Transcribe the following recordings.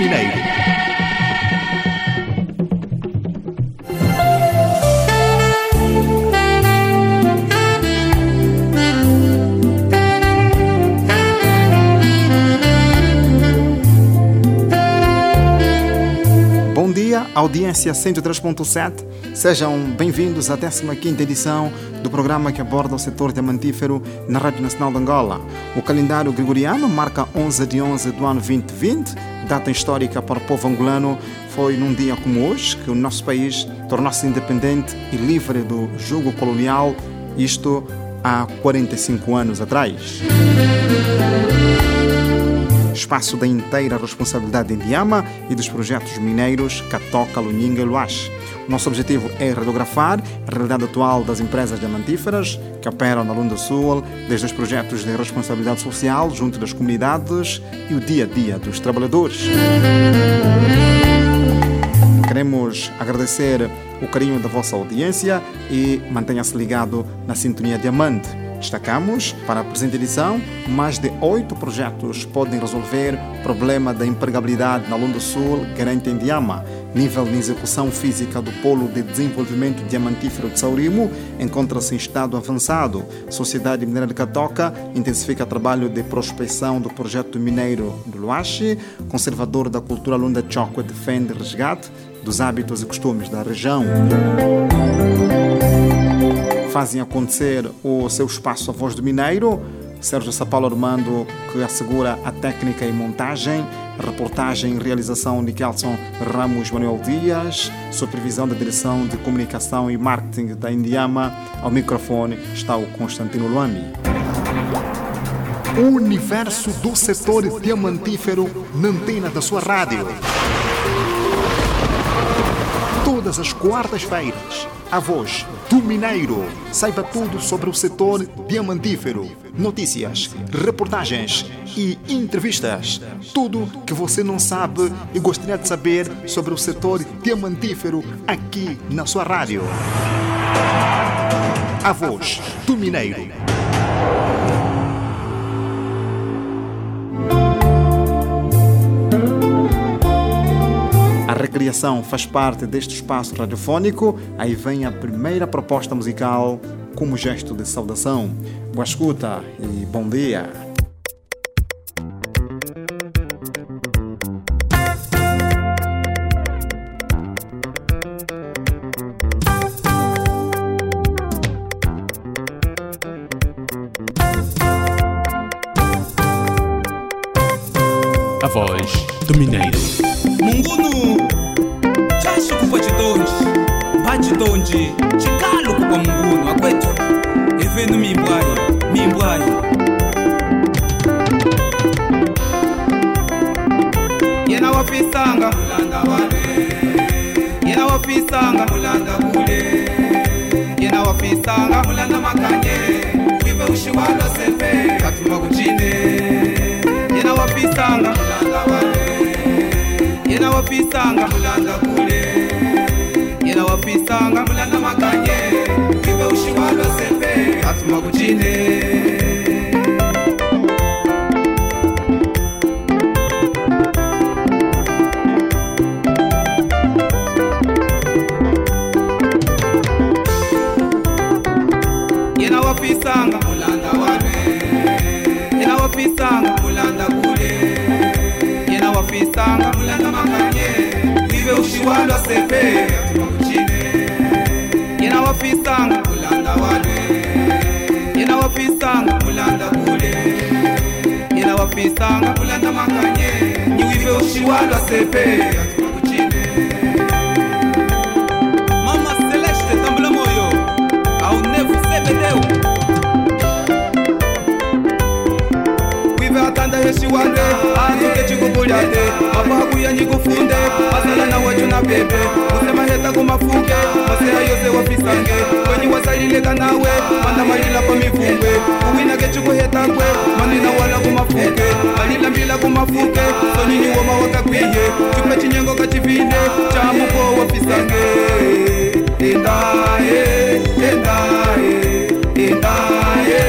Mineiro. Bom dia, audiência 103.7. Sejam bem-vindos à 15ª edição do programa que aborda o setor diamantífero na Rádio Nacional de Angola. O calendário gregoriano marca 11 de 11 do ano 2020, data histórica para o povo angolano. Foi num dia como hoje que o nosso país tornou-se independente e livre do jugo colonial, isto há 45 anos atrás espaço da inteira responsabilidade de Indiama e dos projetos mineiros Catoca, Luninga e Luache. O nosso objetivo é radiografar a realidade atual das empresas diamantíferas que operam na Lunda Sul, desde os projetos de responsabilidade social junto das comunidades e o dia a dia dos trabalhadores. Queremos agradecer o carinho da vossa audiência e mantenha-se ligado na Sintonia Diamante. Destacamos, para a presente edição, mais de oito projetos podem resolver o problema da empregabilidade na Lunda Sul, garante Indiama. Nível de execução física do Polo de Desenvolvimento Diamantífero de Saurimo encontra-se em estado avançado. Sociedade Mineira de Catoca intensifica trabalho de prospecção do projeto mineiro do Luache. Conservador da cultura Lunda Choco defende resgate dos hábitos e costumes da região fazem acontecer o seu espaço A Voz do Mineiro. Sérgio Sapalo Armando, que assegura a técnica e montagem, reportagem e realização de Kelson Ramos Manuel Dias, supervisão da direção de comunicação e marketing da Indiama. Ao microfone está o Constantino Luami. O universo do setor diamantífero na antena da sua rádio. Todas as quartas-feiras, a voz do Mineiro. Saiba tudo sobre o setor diamantífero. Notícias, reportagens e entrevistas. Tudo que você não sabe e gostaria de saber sobre o setor diamantífero aqui na sua rádio. A voz do Mineiro. A recriação faz parte deste espaço radiofônico. Aí vem a primeira proposta musical como gesto de saudação. Boa escuta e bom dia. Voz do Mineiro. Wafisanga mulanda kule. Yena wafisanga mulanda makanye. Wive ushiwalo sefe katuma kuchine. Yena wafisanga mulanda wale. Yena wafisanga mulanda kule. Yena wafisanga mulanda makanye. Wive ushiwalo sefe katuma kuchine. chiwanda sepe chine yena wafisanga kulanda wale yena wafisanga kulanda kule. Yena wafisanga kulanda makanye. Niwive ushiwanda sepe chine mama celeste tambula moyo. Au nevu sebedeu wive atanda yeshiwanda mudade mabwaguya kufunde masala na wacu na pepe. Kusema heta kumafuke maseha yose wafisange. Kwenyi wasalileka nawe manda malila pa mivungwe kuwina kecu kuhetakwe manina wala kumafuke malilambila kumafuke sonyinyi woma wakakwiye cipe cinyengo kacivile ca muko wafisange. Endaye endaye endaye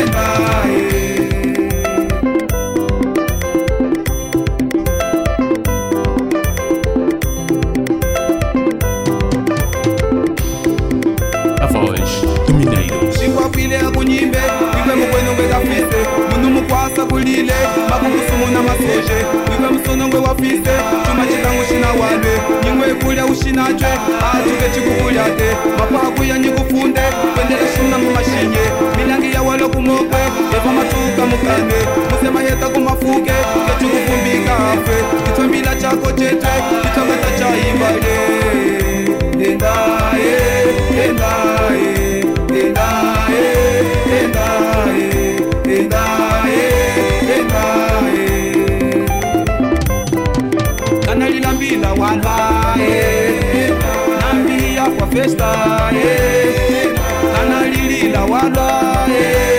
endaye kulile makumusumuna maseje wive musunungwe wafise cuma citangu cinawalwe nyingwe kulya uxinacwe acive cikukulyate mapakuya nyikufunde kwendele xuna mumaxinye milangi ya waloku mokwe yava matuka mukane musemaheta kumafuke yacikufumbika afe citwembila cako cetwe citongata cayivale endaye endaye endaye endaye endaye. festa, eh. the la wala, eh.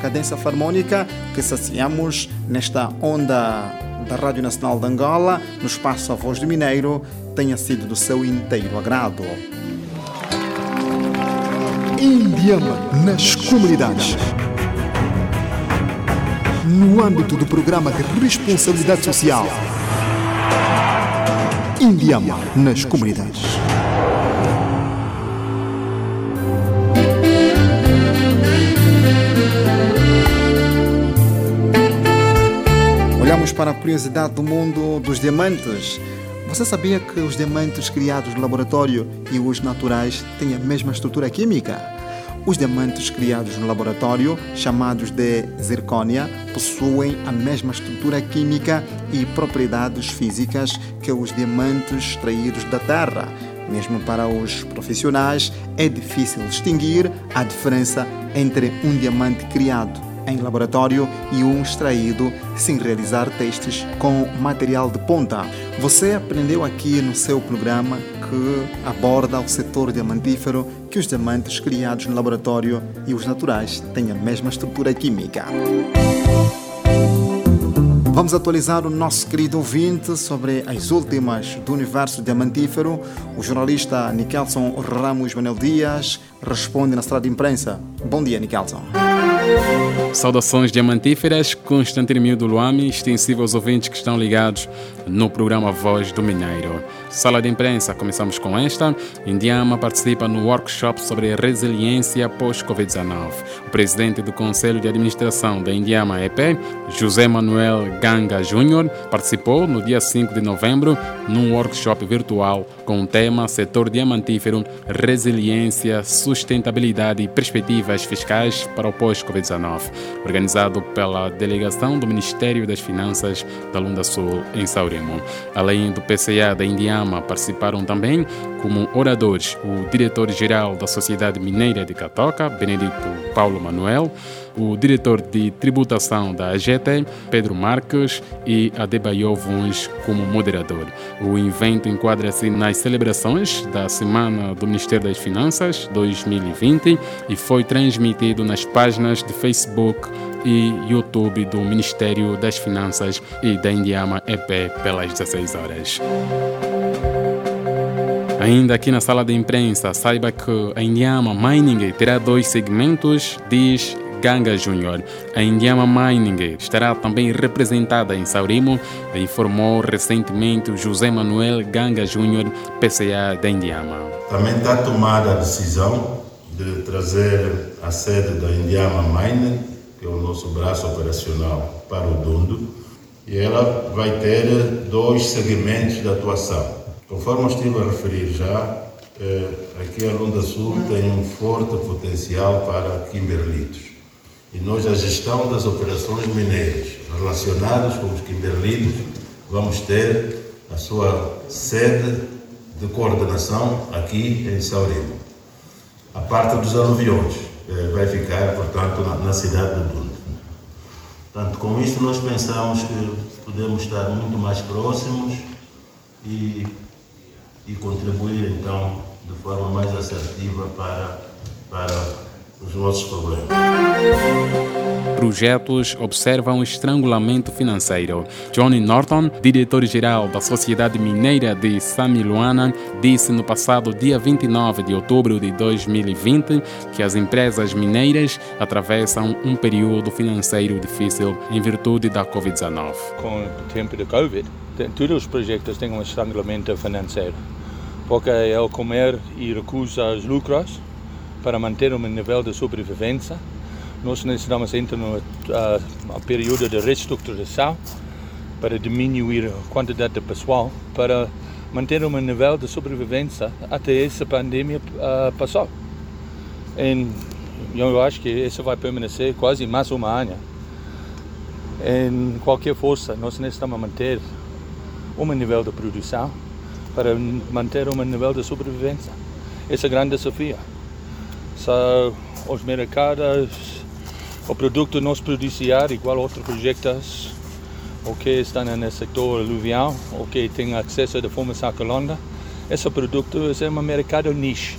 Cadência harmônica que saciamos nesta onda da Rádio Nacional de Angola, no espaço A Voz do Mineiro, tenha sido do seu inteiro agrado. Indiama nas comunidades. No âmbito do programa de responsabilidade social. Indiama nas comunidades. Olhamos para a curiosidade do mundo dos diamantes. Você sabia que os diamantes criados no laboratório e os naturais têm a mesma estrutura química? Os diamantes criados no laboratório, chamados de zircônia, possuem a mesma estrutura química e propriedades físicas que os diamantes extraídos da Terra. Mesmo para os profissionais, é difícil distinguir a diferença entre um diamante criado em laboratório e um extraído sem realizar testes com material de ponta. Você aprendeu aqui no seu programa que aborda o setor diamantífero que os diamantes criados no laboratório e os naturais têm a mesma estrutura química. Vamos atualizar o nosso querido ouvinte sobre as últimas do universo diamantífero. O jornalista Nikelson Ramos Manuel Dias responde na sala de imprensa. Bom dia, Nikelson. Saudações diamantíferas, Constantino Mil do Luame, extensivo aos ouvintes que estão ligados no programa Voz do Mineiro. Sala de imprensa, começamos com esta. Indiama participa no workshop sobre resiliência pós-Covid-19. O presidente do Conselho de Administração da Indiama EP, José Manuel Ganga Júnior, participou no dia 5 de novembro num workshop virtual com o tema Setor Diamantífero, Resiliência, Sustentabilidade e Perspectivas Fiscais para o pós-Covid-19, organizado pela delegação do Ministério das Finanças da Lunda Sul, em Saurimo. Além do PCA da Indiama, participaram também como oradores o diretor-geral da Sociedade Mineira de Catoca, Benedito Paulo Manuel, o diretor de tributação da AGT, Pedro Marques, e Adebayo Vuns como moderador. O evento enquadra-se nas celebrações da Semana do Ministério das Finanças 2020 e foi transmitido nas páginas de Facebook e YouTube do Ministério das Finanças e da Indiama EP pelas 16 horas. Ainda aqui na sala de imprensa, saiba que a Indiama Mining terá dois segmentos, diz Ganga Júnior. A Indiama Mining estará também representada em Saurimo, informou recentemente José Manuel Ganga Júnior, PCA da Indiama. Também está tomada a decisão de trazer a sede da Indiama Mining, que é o nosso braço operacional, para o Dundo, e ela vai ter dois segmentos de atuação. Conforme eu estive a referir já, eh, aqui a Lunda Sul tem um forte potencial para Kimberlitos. E nós, a gestão das operações mineiras relacionadas com os Kimberlitos, vamos ter a sua sede de coordenação aqui em Saurimo. A parte dos aluviões eh, vai ficar, portanto, na, na cidade de Dundo. Portanto, com isto nós pensamos que podemos estar muito mais próximos e e contribuir então de forma mais assertiva para, para os nossos problemas. Projetos observam estrangulamento financeiro. Johnny Norton, diretor-geral da Sociedade Mineira de Samiluana, disse no passado dia 29 de outubro de 2020 que as empresas mineiras atravessam um período financeiro difícil em virtude da Covid-19. Com o tempo da Covid, todos os projetos têm um estrangulamento financeiro, porque é o comer e recusa os lucros para manter um nível de sobrevivência. Nós necessitamos entrar no uh, período de reestruturação para diminuir a quantidade de pessoal, para manter um nível de sobrevivência até essa pandemia uh, passar. E eu acho que isso vai permanecer quase mais uma ano. Em qualquer força, nós necessitamos manter um nível de produção para manter um nível de sobrevivência. Esse é o grande desafio. So, os mercados, o produto nós produzir igual outros projetos, o que estão no setor aluvial, o que tem acesso de forma sacolonda, esse produto é um mercado niche.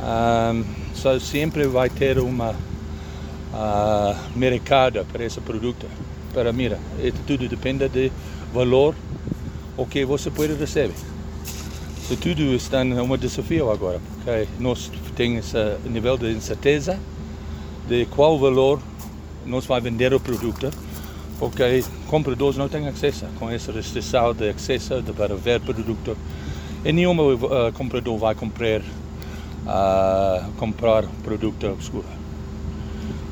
Um, so, sempre vai ter uma uh, mercado para esse produto. Para mira, tudo depende do valor o que você pode receber. So, tudo está um desafio agora, porque nós temos esse nível de incerteza de qual valor nós vai vender o produto, porque compradores não têm acesso com essa restrição de acesso de, para ver produto. E nenhum uh, comprador vai comprar, uh, comprar produto obscuro,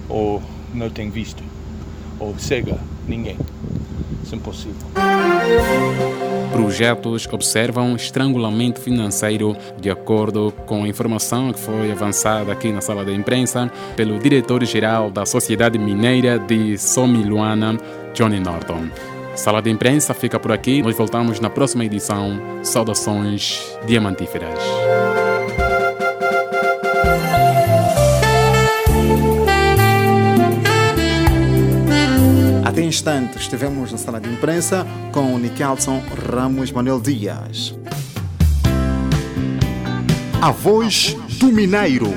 ou não tem visto, ou cega, ninguém. É impossível. Projetos observam estrangulamento financeiro, de acordo com a informação que foi avançada aqui na sala de imprensa pelo diretor-geral da Sociedade Mineira de Somiluana, Johnny Norton. Sala de imprensa fica por aqui. Nós voltamos na próxima edição. Saudações diamantíferas. Instante estivemos na sala de imprensa com o Nikelson Ramos Manuel Dias. A voz do Mineiro.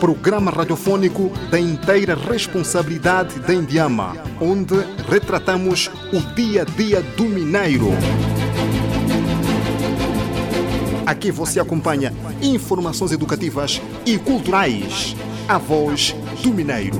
Programa radiofônico da inteira responsabilidade da Indiama, onde retratamos o dia a dia do Mineiro. Aqui você acompanha informações educativas e culturais. A voz do Mineiro.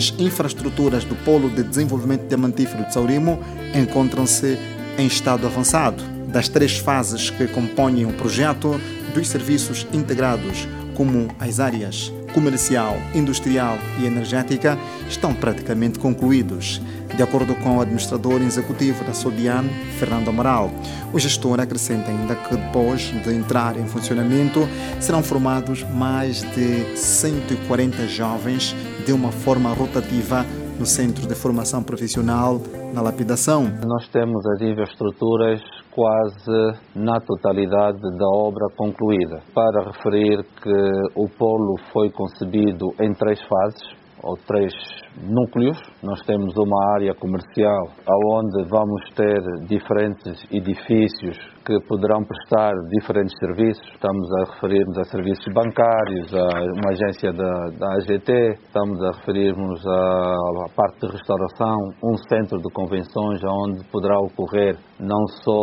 As infraestruturas do Polo de Desenvolvimento Diamantífero de Saurimo encontram-se em estado avançado. Das três fases que compõem o projeto, dos serviços integrados, como as áreas comercial, industrial e energética, estão praticamente concluídos. De acordo com o administrador executivo da Sodian, Fernando Amaral, o gestor acrescenta ainda que depois de entrar em funcionamento serão formados mais de 140 jovens de uma forma rotativa no Centro de Formação Profissional na Lapidação. Nós temos as infraestruturas quase na totalidade da obra concluída. Para referir que o polo foi concebido em três fases, ou três núcleos. Nós temos uma área comercial onde vamos ter diferentes edifícios que poderão prestar diferentes serviços. Estamos a referir-nos a serviços bancários, a uma agência da, da AGT, estamos a referir-nos à parte de restauração, um centro de convenções onde poderá ocorrer não só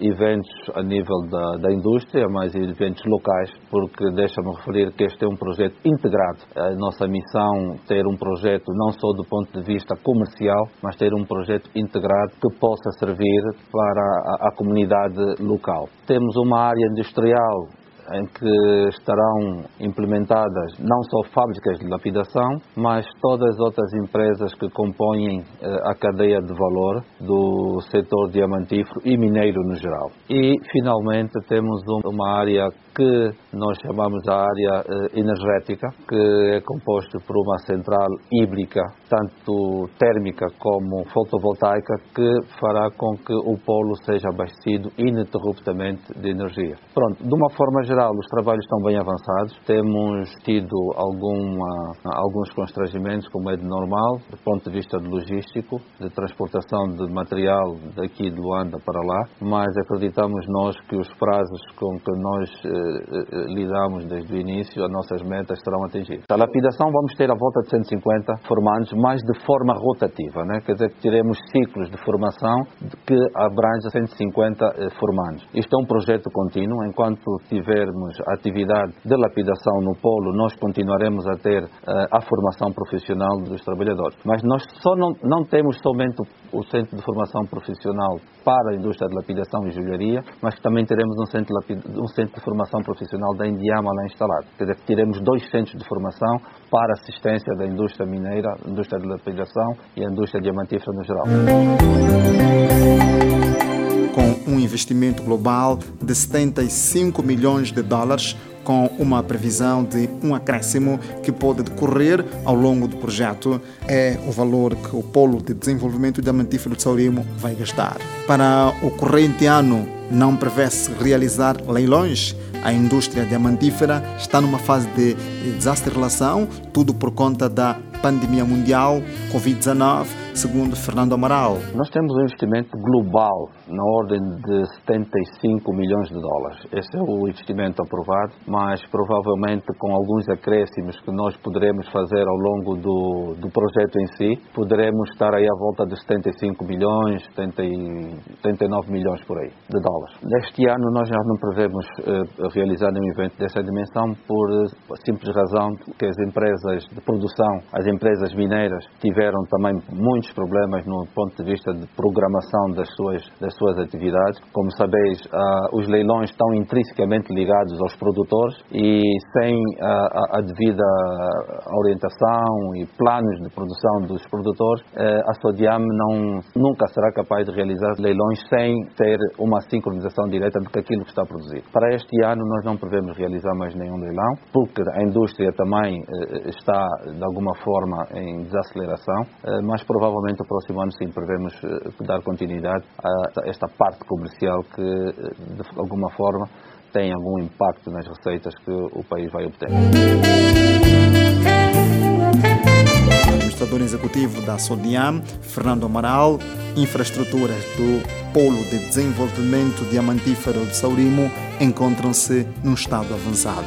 eh, eventos a nível da, da indústria, mas eventos locais, porque deixa-me referir que este é um projeto integrado. A nossa missão ter um projeto não só do ponto de vista comercial, mas ter um projeto integrado que possa servir para a, a comunidade local. Temos uma área industrial em que estarão implementadas não só fábricas de lapidação, mas todas as outras empresas que compõem a cadeia de valor do setor diamantífero e mineiro no geral. E, finalmente, temos uma área que nós chamamos a área energética, que é composta por uma central híbrica, tanto térmica como fotovoltaica, que fará com que o polo seja abastecido ininterruptamente de energia. Pronto, de uma forma geral, os trabalhos estão bem avançados. Temos tido alguma, alguns constrangimentos, como é de normal, do ponto de vista de logístico, de transportação de material daqui de Luanda para lá, mas acreditamos nós que os prazos com que nós eh, lidamos desde o início, as nossas metas serão atingidas. A lapidação vamos ter a volta de 150 formandos, mas de forma rotativa, né? quer dizer que teremos ciclos de formação que abrangem 150 formandos. Isto é um projeto contínuo, enquanto tivermos atividade de lapidação no polo, nós continuaremos a ter a formação profissional dos trabalhadores. Mas nós só não, não temos somente o, centro de formação profissional para a indústria de lapidação e joalharia, mas também teremos um centro, de, um centro de formação profissional da Indiama lá instalado. Quer dizer, teremos dois centros de formação para assistência da indústria mineira, indústria de lapidação e a indústria diamantífera no geral com um investimento global de 75 milhões de dólares, com uma previsão de um acréscimo que pode decorrer ao longo do projeto. É o valor que o Polo de Desenvolvimento Diamantífero de Saurimo vai gastar. Para o corrente ano, não prevê-se realizar leilões. A indústria diamantífera está numa fase de desaceleração, tudo por conta da pandemia mundial, Covid-19, segundo Fernando Amaral. Nós temos um investimento global na ordem de 75 milhões de dólares. Esse é o investimento aprovado, mas provavelmente com alguns acréscimos que nós poderemos fazer ao longo do, do projeto em si, poderemos estar aí à volta de 75 milhões, 70, 79 milhões por aí de dólares. Neste ano nós já não prevemos uh, realizar nenhum evento dessa dimensão por uh, simples razão que as empresas de produção, as empresas mineiras tiveram também muitos muitos problemas no ponto de vista de programação das suas, das suas atividades. Como sabeis, uh, os leilões estão intrinsecamente ligados aos produtores e sem uh, a, a, devida orientação e planos de produção dos produtores, uh, a Sodiam não, nunca será capaz de realizar leilões sem ter uma sincronização direta do que aquilo que está produzido. Para este ano nós não prevemos realizar mais nenhum leilão, porque a indústria também está de alguma forma em desaceleração, mas provavelmente o próximo ano sim prevemos dar continuidade a esta parte comercial que de alguma forma tem algum impacto nas receitas que o país vai obter. O administrador executivo da Sodiam, Fernando Amaral, infraestruturas do Polo de Desenvolvimento Diamantífero de Saurimo encontram-se num estado avançado.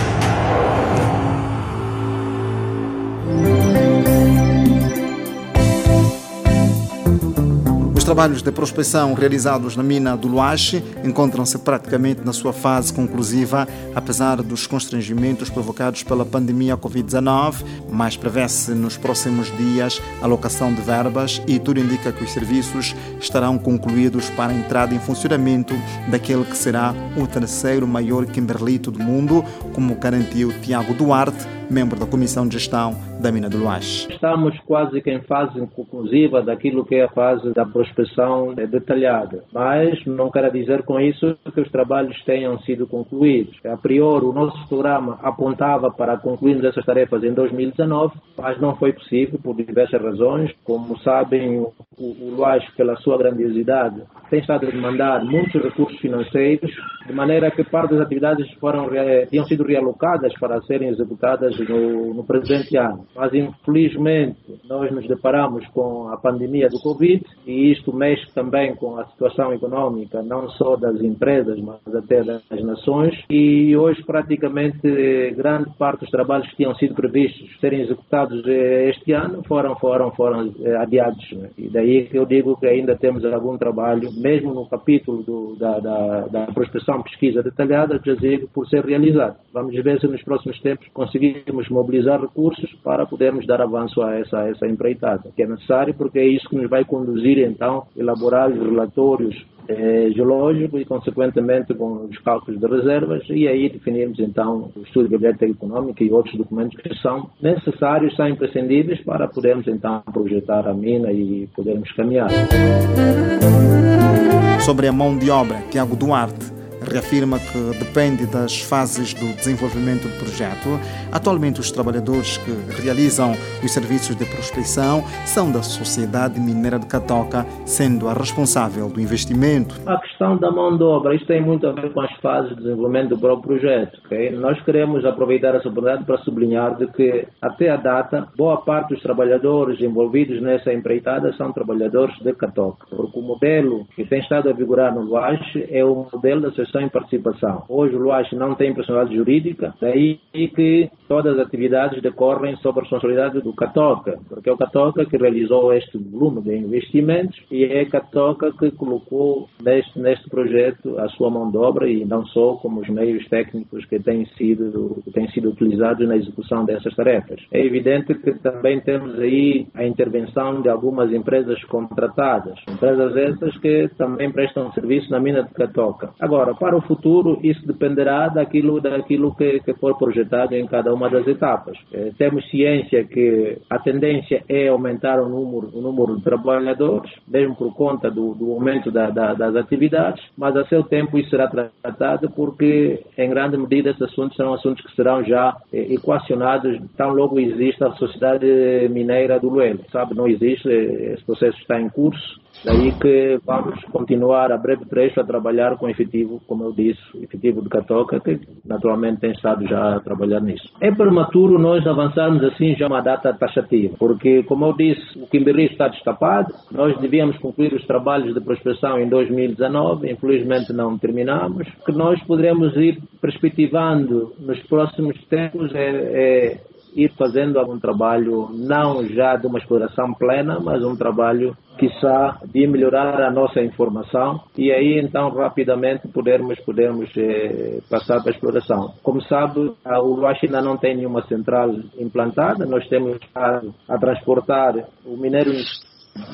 Os trabalhos de prospecção realizados na mina do Luache encontram-se praticamente na sua fase conclusiva, apesar dos constrangimentos provocados pela pandemia Covid-19, mas prevê-se nos próximos dias alocação de verbas e tudo indica que os serviços estarão concluídos para a entrada em funcionamento daquele que será o terceiro maior Kimberlito do mundo, como garantiu Tiago Duarte, membro da Comissão de Gestão da Mina do Luache. Estamos quase que em fase conclusiva daquilo que é a fase da prospecção detalhada, mas não quero dizer com isso que os trabalhos tenham sido concluídos. A priori, o nosso programa apontava para concluirmos essas tarefas em 2019, mas não foi possível por diversas razões. Como sabem, o, o Luache, pela sua grandiosidade, tem estado a demandar muitos recursos financeiros, de maneira que parte das atividades foram, tinham sido realocadas para serem executadas no, no presente ano. Mas, infelizmente, nós nos deparamos com a pandemia do Covid e isto mexe também com a situação econômica, não só das empresas, mas até das nações. E hoje, praticamente, grande parte dos trabalhos que tinham sido previstos serem executados este ano foram, foram, foram adiados. E daí que eu digo que ainda temos algum trabalho, mesmo no capítulo do, da, da, da prospecção pesquisa detalhada, já digo, por ser realizado. Vamos ver se nos próximos tempos conseguimos conseguimos mobilizar recursos para podermos dar avanço a essa, a essa empreitada, que é necessário porque é isso que nos vai conduzir então a elaborar os relatórios eh, geológicos e consequentemente com os cálculos de reservas e aí definirmos então o estudo de biblioteca econômica e outros documentos que são necessários, são imprescindíveis para podermos então projetar a mina e podermos caminhar. Sobre a mão de obra, Tiago Duarte reafirma que depende das fases do desenvolvimento do projeto. Atualmente, os trabalhadores que realizam os serviços de prospecção são da Sociedade Mineira de Catoca, sendo a responsável do investimento. A questão da mão de obra, isto tem muito a ver com as fases de desenvolvimento do próprio projeto. Okay? Nós queremos aproveitar essa oportunidade para sublinhar de que, até a data, boa parte dos trabalhadores envolvidos nessa empreitada são trabalhadores de Catoca, porque o modelo que tem estado a vigorar no Luache é o modelo da associação em participação. Hoje o Luache não tem personalidade jurídica, daí que todas as atividades decorrem sob a responsabilidade do Catoca, porque é o Catoca que realizou este volume de investimentos e é Catoca que colocou neste, neste projeto a sua mão de obra e não só como os meios técnicos que têm sido, que têm sido utilizados na execução dessas tarefas. É evidente que também temos aí a intervenção de algumas empresas contratadas, empresas essas que também prestam serviço na mina de Catoca. Agora, para o futuro, isso dependerá daquilo, daquilo que, que for projetado em cada uma das etapas. Eh, temos ciência que a tendência é aumentar o número, o número de trabalhadores, mesmo por conta do, do aumento da, da, das atividades, mas a seu tempo isso será tratado porque, em grande medida, esses assuntos serão assuntos que serão já eh, equacionados tão logo existe a Sociedade Mineira do Luelo. Sabe, não existe, esse processo está em curso Daí que vamos continuar a breve trecho a trabalhar com efetivo, como eu disse, efetivo de Catoca, que naturalmente tem estado já a trabalhar nisso. É prematuro nós avançarmos assim já uma data taxativa, porque, como eu disse, o Quimbiri está destapado, nós devíamos concluir os trabalhos de prospecção em 2019, infelizmente não terminamos. O que nós poderemos ir perspectivando nos próximos tempos é, é ir fazendo algum trabalho, não já de uma exploração plena, mas um trabalho, quiçá, de melhorar a nossa informação e aí então rapidamente podermos, podermos eh, passar para a exploração. Como sabe, o Luache ainda não tem nenhuma central implantada, nós temos a, a transportar o minério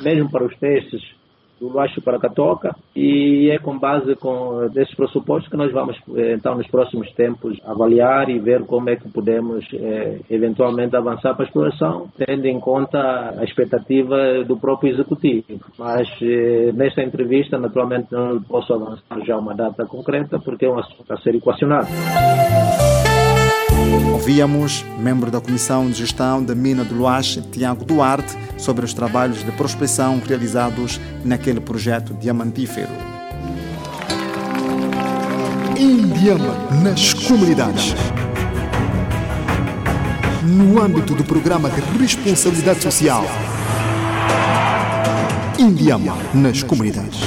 mesmo para os testes do Luacho para Catoca e é com base com desses pressupostos que nós vamos eh, então nos próximos tempos avaliar e ver como é que podemos eh, eventualmente avançar para a exploração, tendo em conta a expectativa do próprio executivo. Mas eh, nesta entrevista, naturalmente, não posso avançar já uma data concreta porque é um assunto a ser equacionado. Ouvíamos membro da Comissão de Gestão da Mina do Luache, Tiago Duarte, sobre os trabalhos de prospecção realizados naquele projeto diamantífero. Indiama nas comunidades. No âmbito do programa de responsabilidade social. Indiama nas comunidades.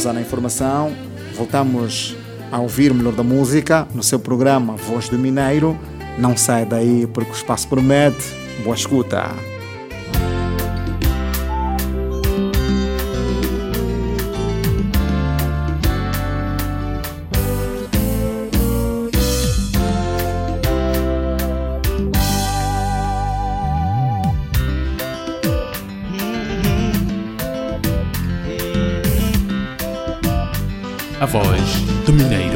Pausa na informação. Voltamos a ouvir melhor da música no seu programa Voz do Mineiro. Não sai daí porque o espaço promete. Boa escuta. A voz do Mineiro.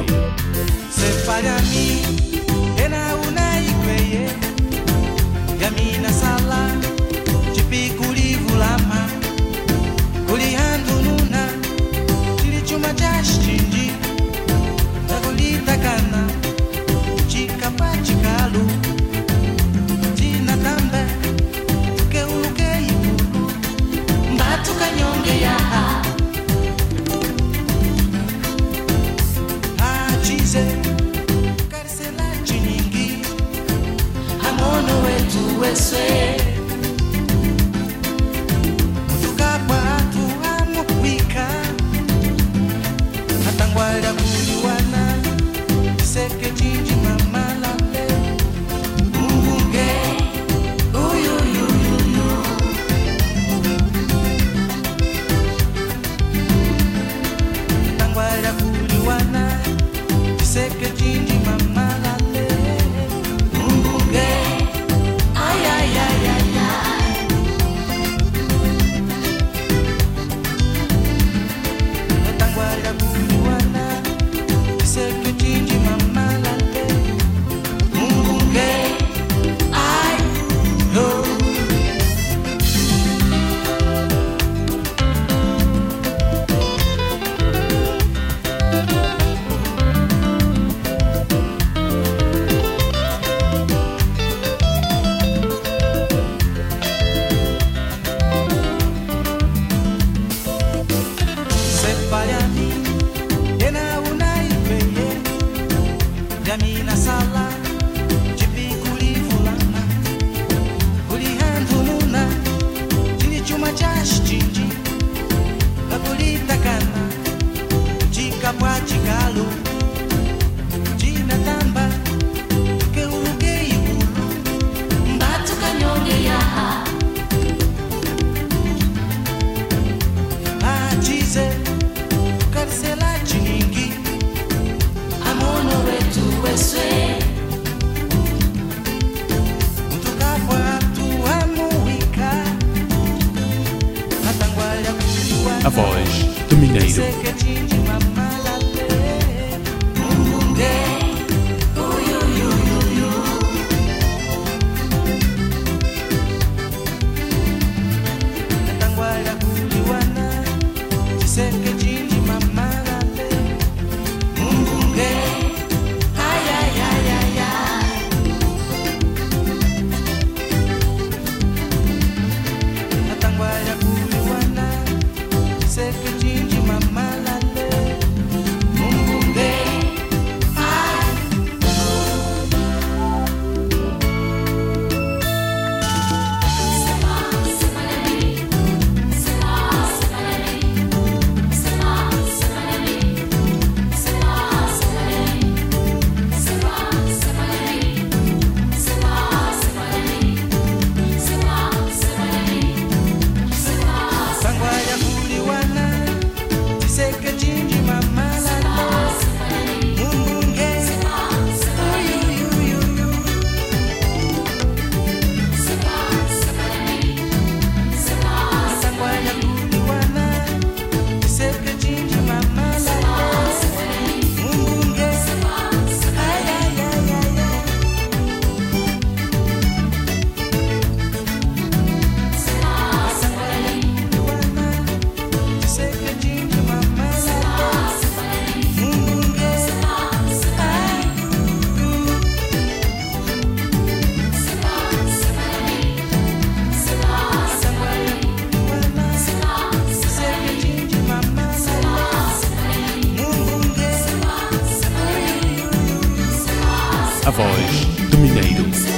A voz do Mineiro.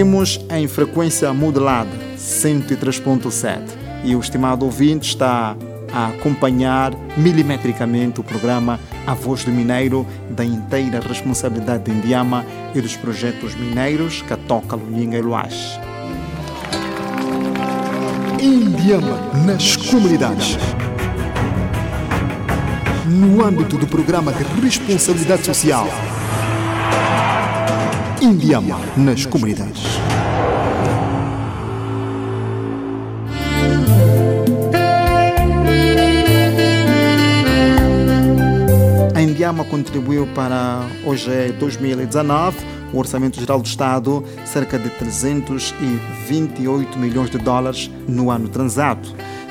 Transmitimos em frequência modulada 103.7 e o estimado ouvinte está a acompanhar milimetricamente o programa A Voz do Mineiro, da inteira responsabilidade de Indiama e dos projetos mineiros que toca Lunhinga e Luás. Indiama nas comunidades. No âmbito do programa de responsabilidade social. Indiama nas comunidades. A Indiama contribuiu para hoje é 2019 o Orçamento Geral do Estado cerca de 328 milhões de dólares no ano transado.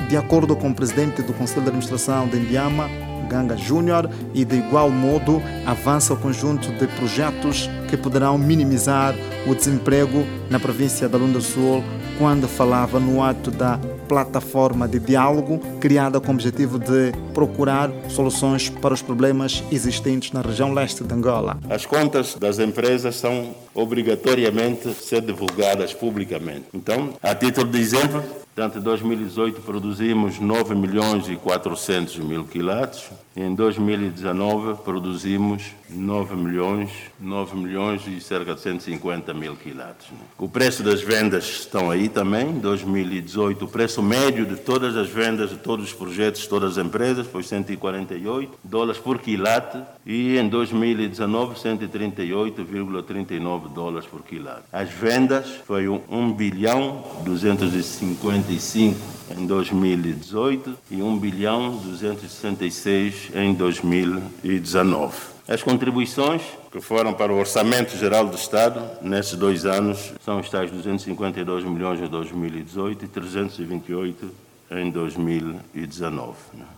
De acordo com o presidente do Conselho de Administração da Indiama, Ganga Júnior, e de igual modo avança o conjunto de projetos que poderão minimizar o desemprego na província da Lunda Sul quando falava no ato da plataforma de diálogo criada com o objetivo de procurar soluções para os problemas existentes na região leste de Angola. As contas das empresas são obrigatoriamente ser divulgadas publicamente. Então, a título de exemplo, Portanto, em 2018 produzimos 9 milhões e 400 mil quilates. Em 2019 produzimos 9 milhões, 9 milhões e cerca de 150 mil quilates. O preço das vendas estão aí também. Em 2018 o preço médio de todas as vendas de todos os projetos, todas as empresas, foi 148 dólares por quilate e em 2019 138,39 dólares por quilate. As vendas foi 1 bilhão 255 em 2018 e 1 bilhão 266 em 2019. As contribuições que foram para o Orçamento Geral do Estado nesses dois anos são os tais 252 milhões em 2018 e 328 em 2019.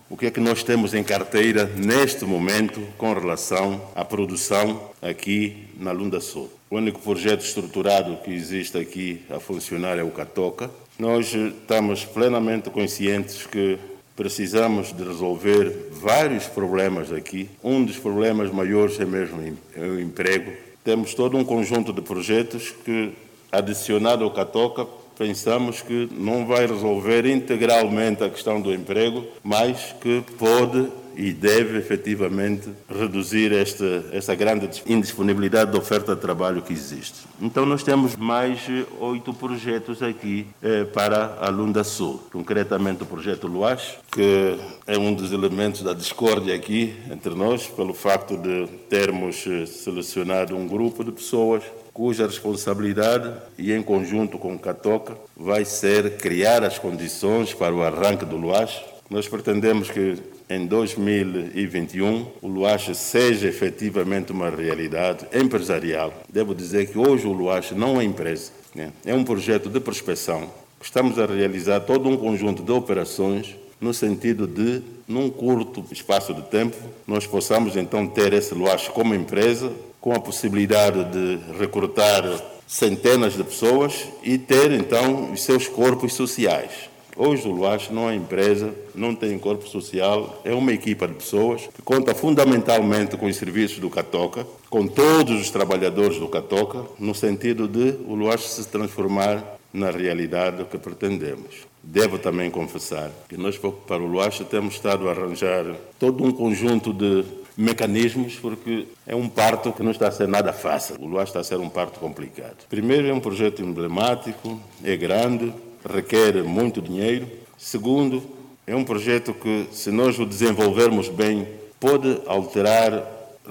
O que é que nós temos em carteira neste momento com relação à produção aqui na Lunda Sul? O único projeto estruturado que existe aqui a funcionar é o Catoca. Nós estamos plenamente conscientes que precisamos de resolver vários problemas aqui. Um dos problemas maiores é mesmo o emprego. Temos todo um conjunto de projetos que, adicionado ao Catoca, pensamos que não vai resolver integralmente a questão do emprego, mas que pode e deve efetivamente reduzir esta, esta grande indisponibilidade de oferta de trabalho que existe. Então, nós temos mais oito projetos aqui eh, para a Lunda Sul. Concretamente, o projeto Luas, que é um dos elementos da discórdia aqui entre nós, pelo facto de termos selecionado um grupo de pessoas cuja responsabilidade, e em conjunto com o Catoca, vai ser criar as condições para o arranque do Luas. Nós pretendemos que em 2021 o Luas seja efetivamente uma realidade empresarial. Devo dizer que hoje o Luas não é empresa, né? é um projeto de prospecção. Estamos a realizar todo um conjunto de operações no sentido de, num curto espaço de tempo, nós possamos então ter esse Luas como empresa, com a possibilidade de recrutar centenas de pessoas e ter então os seus corpos sociais. Hoje o Luas não é empresa, não tem corpo social, é uma equipa de pessoas que conta fundamentalmente com os serviços do Catoca, com todos os trabalhadores do Catoca, no sentido de o Luas se transformar na realidade que pretendemos. Devo também confessar que nós, para o Luas, temos estado a arranjar todo um conjunto de mecanismos, porque é um parto que não está a ser nada fácil. O Luas está a ser um parto complicado. Primeiro, é um projeto emblemático, é grande, requer muito dinheiro. Segundo, é um projeto que, se nós o desenvolvermos bem, pode alterar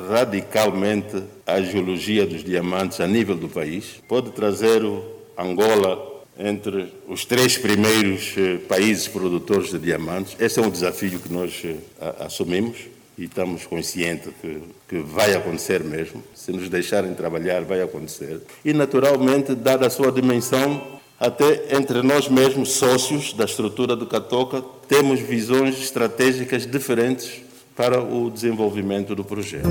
radicalmente a geologia dos diamantes a nível do país, pode trazer Angola entre os três primeiros países produtores de diamantes. Esse é um desafio que nós assumimos e estamos conscientes que, que vai acontecer mesmo. Se nos deixarem trabalhar, vai acontecer. E, naturalmente, dada a sua dimensão, até entre nós mesmos, sócios da estrutura do Catoca, temos visões estratégicas diferentes para o desenvolvimento do projeto.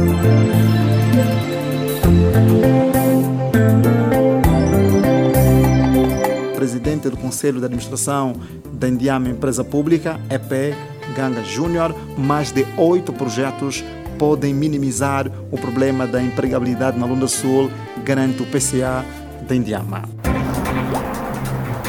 Presidente do Conselho de Administração da Indiama Empresa Pública, EP Ganga Júnior, mais de oito projetos podem minimizar o problema da empregabilidade na Lunda Sul, garante o PCA da Indiama.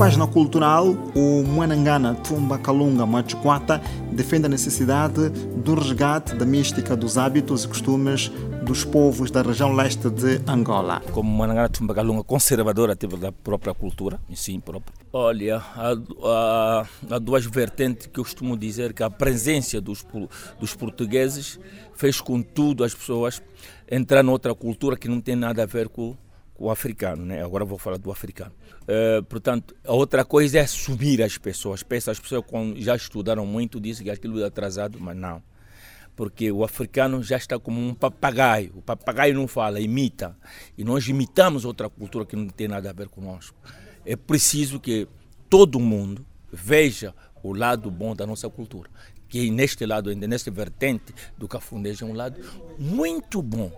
Página cultural, o Mwanangana Tumba Kalunga defende a necessidade do resgate da mística dos hábitos e costumes dos povos da região leste de Angola. como Manangana Tumbagalunga conservadora tipo, da própria cultura, em si próprio. Olha, há, há, há duas vertentes que eu costumo dizer que a presença dos, dos portugueses fez com tudo as pessoas entrar noutra cultura que não tem nada a ver com o africano, né? Agora vou falar do africano. Eh, portanto, a outra coisa é assumir as pessoas. Pensa, as pessoas quando já estudaram muito dizem que aquilo é atrasado, mas não porque o africano já está como um papagaio. O papagaio não fala, imita. E nós imitamos outra cultura que não tem nada a ver conosco. É preciso que todo mundo veja o lado bom da nossa cultura. Que neste lado, nesta vertente do cafundês, é um lado muito bom.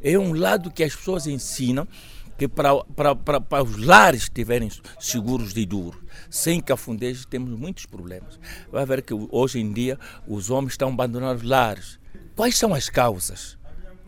É um lado que as pessoas ensinam que para, para, para, para os lares estiverem seguros de duro. Sem cafundez temos muitos problemas. Vai ver que hoje em dia os homens estão abandonando os lares. Quais são as causas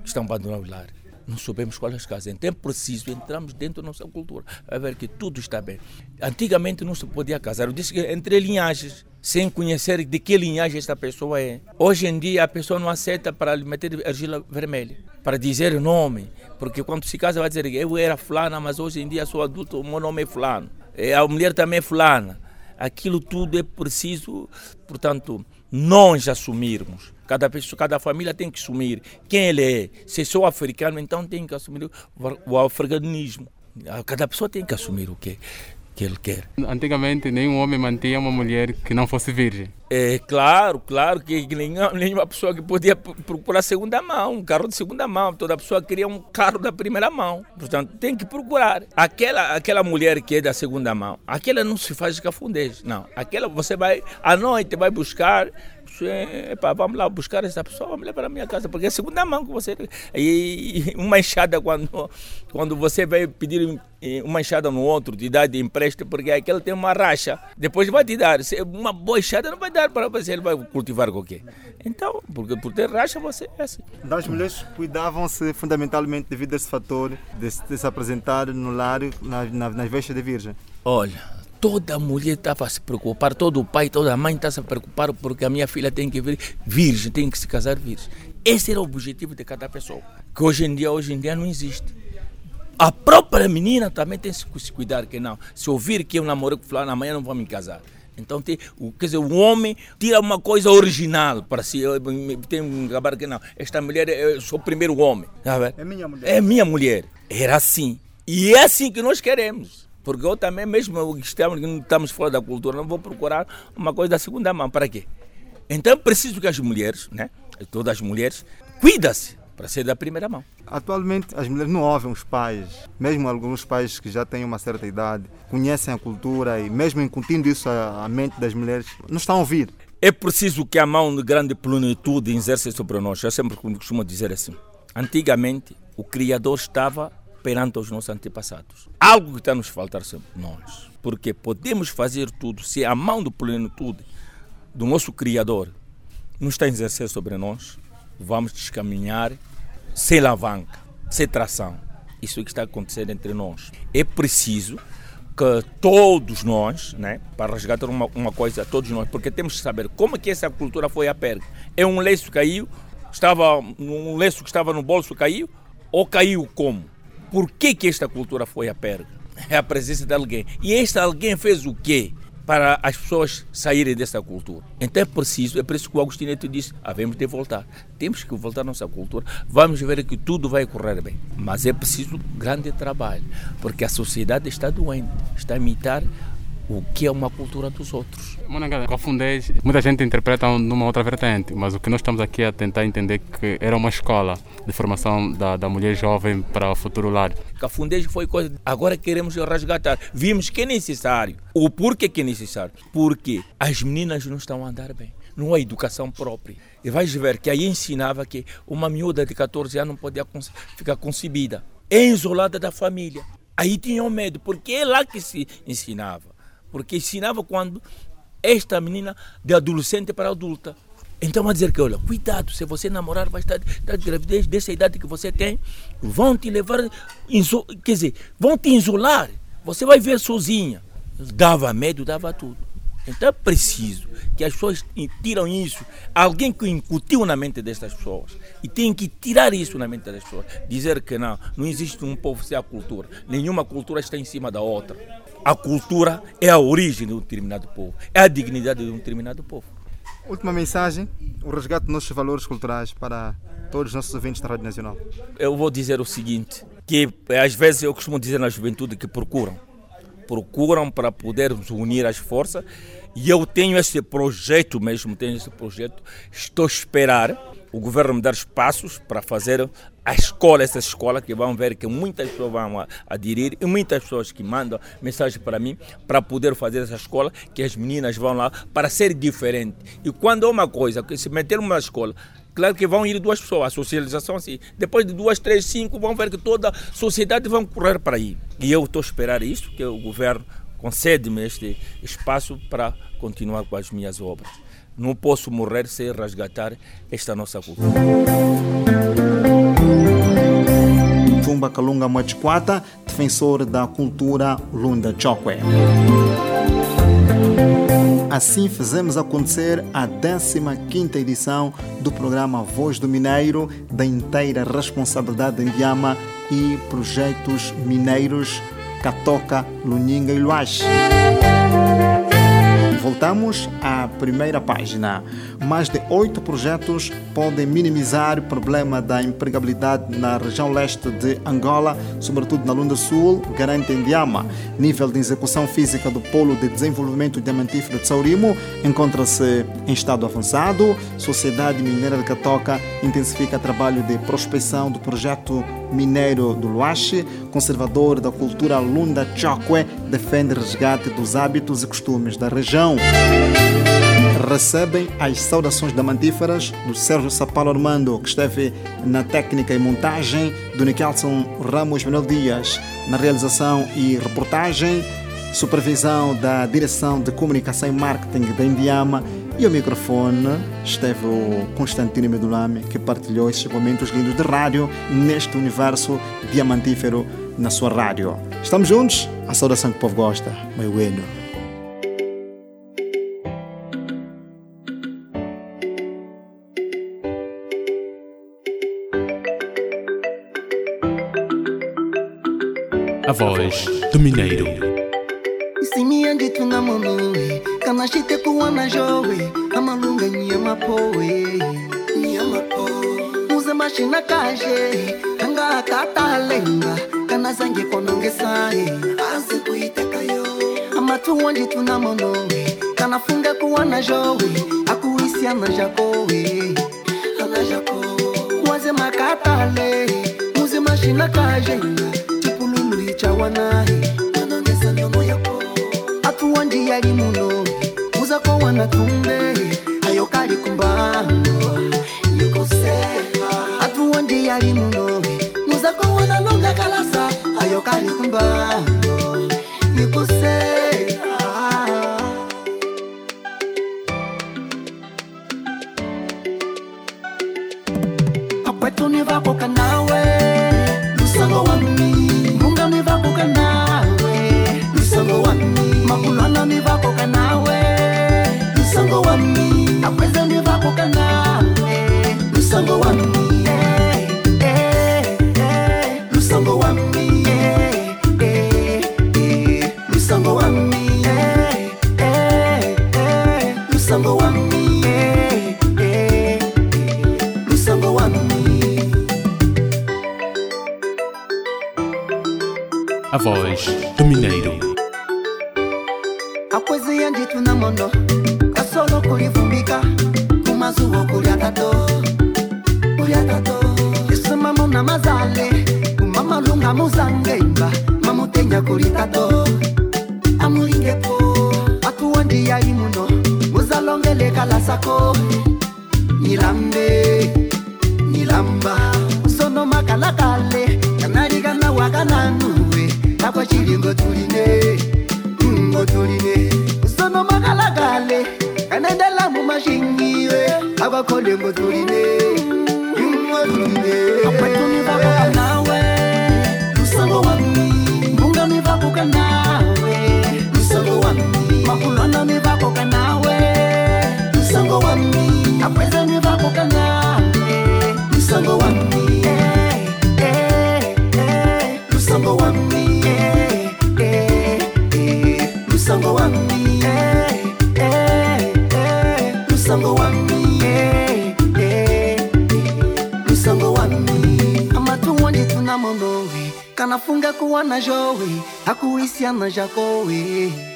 que estão abandonando os lares? Não sabemos quais as causas. Então é preciso entrarmos dentro da nossa cultura. Vai ver que tudo está bem. Antigamente não se podia casar. Eu disse que entre linhagens, sem conhecer de que linhagem esta pessoa é. Hoje em dia a pessoa não aceita para lhe meter argila vermelha, para dizer o nome. Porque quando se casa vai dizer eu era fulana, mas hoje em dia sou adulto, o meu nome é fulano. E A mulher também é fulana. Aquilo tudo é preciso, portanto, nós assumirmos. Cada pessoa, cada família tem que assumir quem ele é. Se sou africano, então tem que assumir o, africanismo. Cada pessoa tem que assumir o que, que ele quer. Antigamente, nenhum homem mantinha uma mulher que não fosse virgem. É claro, claro que nenhuma, nenhuma pessoa que podia pro- procurar segunda mão, um carro de segunda mão, toda pessoa queria um carro da primeira mão. Portanto, tem que procurar. Aquela, aquela mulher que é da segunda mão, aquela não se faz cafundez, não. Aquela você vai, à noite, vai buscar, epá, vamos lá buscar essa pessoa, vamos levar para a minha casa, porque é segunda mão que você... E, uma enxada, quando, quando você vai pedir eh, uma enxada no outro, de dar de empréstimo, porque aquele tem uma racha, depois vai te dar. Uma boa enxada não vai dar para você, ele vai cultivar qualquer. Então, porque por ter racha, você é assim. Das mulheres cuidavam-se fundamentalmente devido a esse fator de se, de se apresentar no lar na, na, nas vestes de virgem. Olha, toda mulher estava a se preocupar, todo o pai, toda a mãe está a se preocupar porque a minha filha tem que vir virgem, tem que se casar virgem. Esse era o objetivo de cada pessoa, que hoje em dia, hoje em dia não existe. A própria menina também tem que se cuidar que não. Se ouvir que eu namorei com fulano, amanhã não vou me casar. Então, tem, quer dizer, o homem tira uma coisa original para si. Tem um gabar que não. Esta mulher, eu sou o primeiro homem. tá vendo? É minha mulher. É minha mulher. Era assim. E é assim que nós queremos. Porque eu também, mesmo que estamos, estamos fora da cultura, não vou procurar uma coisa da segunda mão. Para quê? Então, é preciso que as mulheres, né? todas as mulheres, cuidam-se para ser da primeira mão. Atualmente as mulheres não ouvem os pais, mesmo alguns pais que já têm uma certa idade, conhecem a cultura e mesmo incutindo isso à mente das mulheres, não estão a ouvir. É preciso que a mão de grande plenitude exerça sobre nós. Eu sempre costumo dizer assim. Antigamente, o Criador estava perante os nossos antepassados. Algo que está nos faltar sempre nós. Porque podemos fazer tudo se a mão de plenitude do nosso Criador está a exercer sobre nós, vamos descaminhar sem alavanca, sem tração. Isso é que está acontecendo entre nós. É preciso que todos nós, né, para resgatar uma, uma coisa, todos nós, porque temos que saber como que essa cultura foi a perda. É um lenço caiu, estava um lenço que estava no bolso caiu, ou caiu como? Por que que esta cultura foi a perda? É a presença de alguém. E este alguém fez o quê? Para as pessoas saírem dessa cultura. Então é preciso, é isso que o Agostinete disse: havemos de voltar. Temos que voltar à nossa cultura. Vamos ver que tudo vai correr bem. Mas é preciso grande trabalho, porque a sociedade está doente, está a imitar o que é uma cultura dos outros. Monangada, Cafundez, muita gente interpreta numa outra vertente, mas o que nós estamos aqui a tentar entender que era uma escola de formação da, da mulher jovem para o futuro lar. Cafundez foi coisa. Agora queremos resgatar. Vimos que é necessário. O porquê que é necessário? Porque as meninas não estão a andar bem. Não há educação própria. E vais ver que aí ensinava que uma miúda de 14 anos não podia ficar concebida. É isolada da família. Aí tinham medo, porque é lá que se ensinava. Porque ensinava quando esta menina de adolescente para adulta. Então, a dizer que, olha, cuidado, se você namorar, vai estar, de gravidez dessa idade que você tem, vão te levar, quer dizer, vão te isolar, você vai ver sozinha. Dava medo, dava tudo. Então é preciso que as pessoas tiram isso, alguém que incutiu na mente destas pessoas, e tem que tirar isso na mente das pessoas. Dizer que não, não existe um povo sem a cultura, nenhuma cultura está em cima da outra. A cultura é a origem de um determinado povo, é a dignidade de um determinado povo. Última mensagem: o resgate dos nossos valores culturais para todos os nossos ouvintes da Rádio Nacional. Eu vou dizer o seguinte, que às vezes eu costumo dizer na juventude que procuram, procuram para podermos unir as forças. E eu tenho esse projeto mesmo, tenho esse projeto, estou a esperar o governo me dar espaços para fazer a escola, essa escola que vão ver que muitas pessoas vão aderir e muitas pessoas que mandam mensagem para mim para poder fazer essa escola, que as meninas vão lá para ser diferente. E quando é uma coisa, que se meter numa escola, Claro que vão ir duas pessoas, a socialização assim. Depois de duas, três, cinco, vão ver que toda a sociedade vai correr para aí. E eu estou a esperar isso, que o governo concede-me este espaço para continuar com as minhas obras. Não posso morrer sem resgatar esta nossa cultura. Tumba Kalunga Mochikwata, defensor da cultura Lunda Chokwe. Assim fizemos acontecer a 15ª edição do programa Voz do Mineiro, da inteira responsabilidade de Indiama e projetos mineiros Catoca, Luninga e Luache. Voltamos à primeira página. Mais de oito projetos podem minimizar o problema da empregabilidade na região leste de Angola, sobretudo na Lunda Sul, garante Indiama. Nível de execução física do Polo de Desenvolvimento Diamantífero de Saurimo encontra-se em estado avançado. Sociedade Mineira de Catoca intensifica trabalho de prospecção do projeto mineiro do Luache. Conservador da cultura Lunda Chokwe defende resgate dos hábitos e costumes da região recebem as saudações diamantíferas do Sérgio Sapalo Armando, que esteve na técnica e montagem, do Nikelson Ramos Manuel Dias, na realização e reportagem, supervisão da Direção de Comunicação e Marketing da Indiama e ao microfone esteve o Constantino Medulame, que partilhou esses momentos lindos de rádio neste universo diamantífero na sua rádio. Estamos juntos? A saudação que o povo gosta. Meu bueno. A voz do Mineiro. kana shite kuwana jowe amalunga nyamapowe nyamapo muzema xina kaxe anga katalenga kana zange konongesae azi kuiteka yo amatu wanji tuna monowe kana funga kuwana jowe akuisi anajakowe anajako wazema katale muzema xina kajenga tipululu ichawanae manongesanyono yako atu wanji yalimuno sana kundei